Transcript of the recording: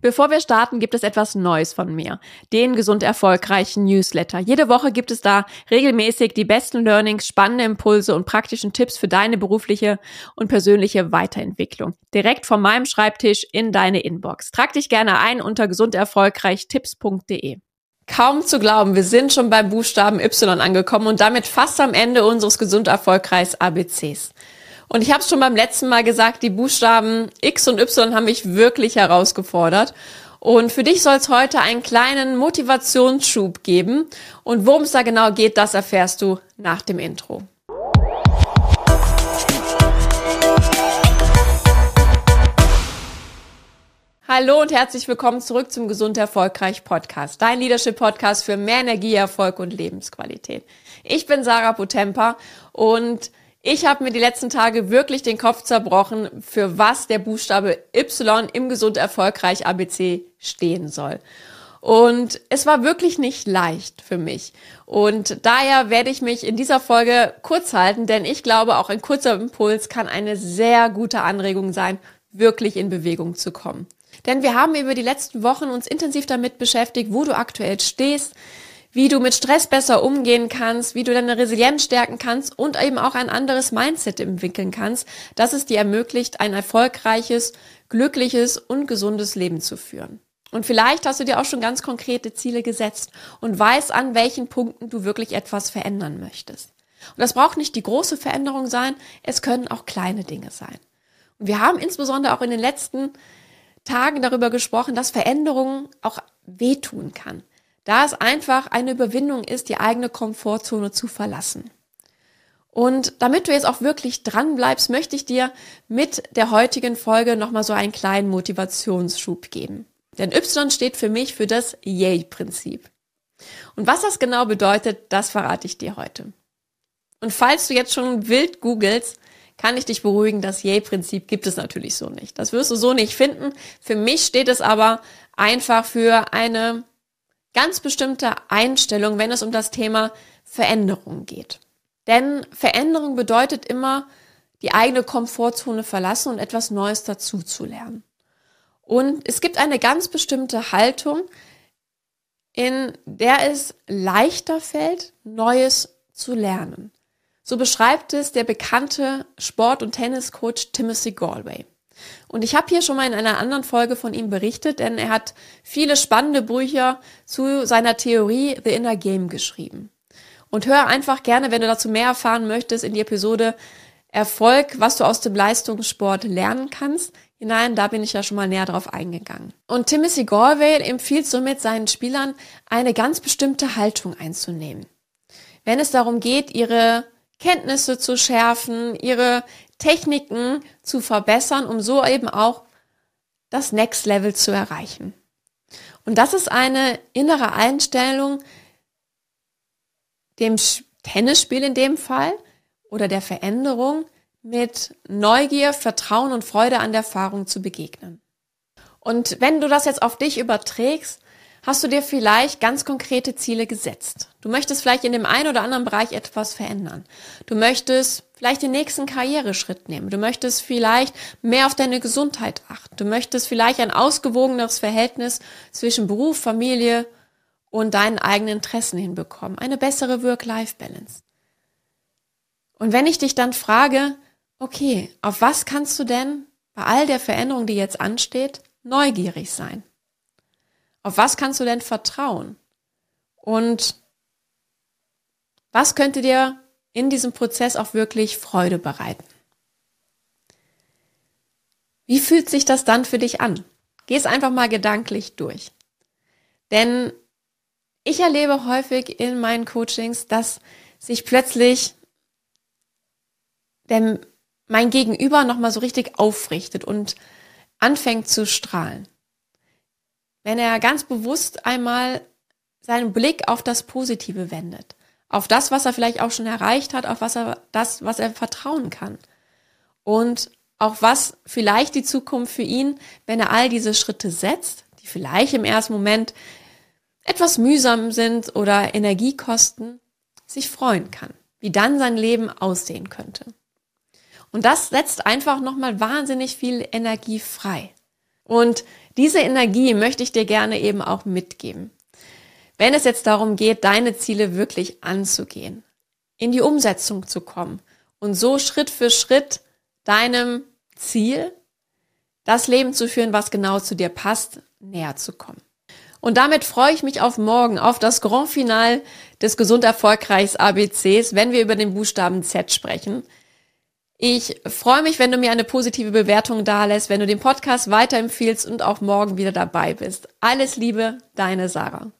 Bevor wir starten, gibt es etwas Neues von mir. Den gesund erfolgreichen Newsletter. Jede Woche gibt es da regelmäßig die besten Learnings, spannende Impulse und praktischen Tipps für deine berufliche und persönliche Weiterentwicklung. Direkt von meinem Schreibtisch in deine Inbox. Trag dich gerne ein unter gesunderfolgreichtipps.de. Kaum zu glauben, wir sind schon beim Buchstaben Y angekommen und damit fast am Ende unseres gesund erfolgreichs ABCs. Und ich habe es schon beim letzten Mal gesagt, die Buchstaben X und Y haben mich wirklich herausgefordert. Und für dich soll es heute einen kleinen Motivationsschub geben. Und worum es da genau geht, das erfährst du nach dem Intro. Hallo und herzlich willkommen zurück zum Gesund Erfolgreich Podcast, dein Leadership Podcast für mehr Energie, Erfolg und Lebensqualität. Ich bin Sarah Potempa und ich habe mir die letzten Tage wirklich den Kopf zerbrochen, für was der Buchstabe Y im Gesund Erfolgreich ABC stehen soll. Und es war wirklich nicht leicht für mich. Und daher werde ich mich in dieser Folge kurz halten, denn ich glaube, auch ein kurzer Impuls kann eine sehr gute Anregung sein, wirklich in Bewegung zu kommen. Denn wir haben über die letzten Wochen uns intensiv damit beschäftigt, wo du aktuell stehst, wie du mit Stress besser umgehen kannst, wie du deine Resilienz stärken kannst und eben auch ein anderes Mindset entwickeln kannst, das es dir ermöglicht, ein erfolgreiches, glückliches und gesundes Leben zu führen. Und vielleicht hast du dir auch schon ganz konkrete Ziele gesetzt und weißt, an welchen Punkten du wirklich etwas verändern möchtest. Und das braucht nicht die große Veränderung sein, es können auch kleine Dinge sein. Und wir haben insbesondere auch in den letzten Tagen darüber gesprochen, dass Veränderungen auch wehtun kann da es einfach eine Überwindung ist, die eigene Komfortzone zu verlassen. Und damit du jetzt auch wirklich dran bleibst, möchte ich dir mit der heutigen Folge nochmal so einen kleinen Motivationsschub geben. Denn Y steht für mich für das Yay-Prinzip. Und was das genau bedeutet, das verrate ich dir heute. Und falls du jetzt schon wild googelst, kann ich dich beruhigen, das Yay-Prinzip gibt es natürlich so nicht. Das wirst du so nicht finden. Für mich steht es aber einfach für eine ganz bestimmte Einstellung, wenn es um das Thema Veränderung geht. Denn Veränderung bedeutet immer, die eigene Komfortzone verlassen und etwas Neues dazu zu lernen. Und es gibt eine ganz bestimmte Haltung, in der es leichter fällt, Neues zu lernen. So beschreibt es der bekannte Sport- und Tenniscoach Timothy Galway. Und ich habe hier schon mal in einer anderen Folge von ihm berichtet, denn er hat viele spannende Bücher zu seiner Theorie The Inner Game geschrieben. Und hör einfach gerne, wenn du dazu mehr erfahren möchtest, in die Episode Erfolg, was du aus dem Leistungssport lernen kannst, hinein. Da bin ich ja schon mal näher drauf eingegangen. Und Timothy Galway empfiehlt somit seinen Spielern, eine ganz bestimmte Haltung einzunehmen. Wenn es darum geht, ihre Kenntnisse zu schärfen, ihre Techniken zu verbessern, um so eben auch das Next Level zu erreichen. Und das ist eine innere Einstellung dem Tennisspiel in dem Fall oder der Veränderung mit Neugier, Vertrauen und Freude an der Erfahrung zu begegnen. Und wenn du das jetzt auf dich überträgst, hast du dir vielleicht ganz konkrete Ziele gesetzt. Du möchtest vielleicht in dem einen oder anderen Bereich etwas verändern. Du möchtest vielleicht den nächsten Karriereschritt nehmen. Du möchtest vielleicht mehr auf deine Gesundheit achten. Du möchtest vielleicht ein ausgewogeneres Verhältnis zwischen Beruf, Familie und deinen eigenen Interessen hinbekommen. Eine bessere Work-Life-Balance. Und wenn ich dich dann frage, okay, auf was kannst du denn bei all der Veränderung, die jetzt ansteht, neugierig sein? Auf was kannst du denn vertrauen? Und was könnte dir in diesem Prozess auch wirklich Freude bereiten? Wie fühlt sich das dann für dich an? Geh es einfach mal gedanklich durch. Denn ich erlebe häufig in meinen Coachings, dass sich plötzlich denn mein Gegenüber nochmal so richtig aufrichtet und anfängt zu strahlen wenn er ganz bewusst einmal seinen Blick auf das Positive wendet, auf das, was er vielleicht auch schon erreicht hat, auf was er das, was er vertrauen kann und auch was vielleicht die Zukunft für ihn, wenn er all diese Schritte setzt, die vielleicht im ersten Moment etwas mühsam sind oder Energie kosten, sich freuen kann, wie dann sein Leben aussehen könnte. Und das setzt einfach nochmal wahnsinnig viel Energie frei. Und diese Energie möchte ich dir gerne eben auch mitgeben. Wenn es jetzt darum geht, deine Ziele wirklich anzugehen, in die Umsetzung zu kommen und so Schritt für Schritt deinem Ziel, das Leben zu führen, was genau zu dir passt, näher zu kommen. Und damit freue ich mich auf morgen, auf das Grand Final des Gesund Erfolgreichs ABCs, wenn wir über den Buchstaben Z sprechen. Ich freue mich, wenn du mir eine positive Bewertung dalässt, wenn du den Podcast weiterempfiehlst und auch morgen wieder dabei bist. Alles Liebe, deine Sarah.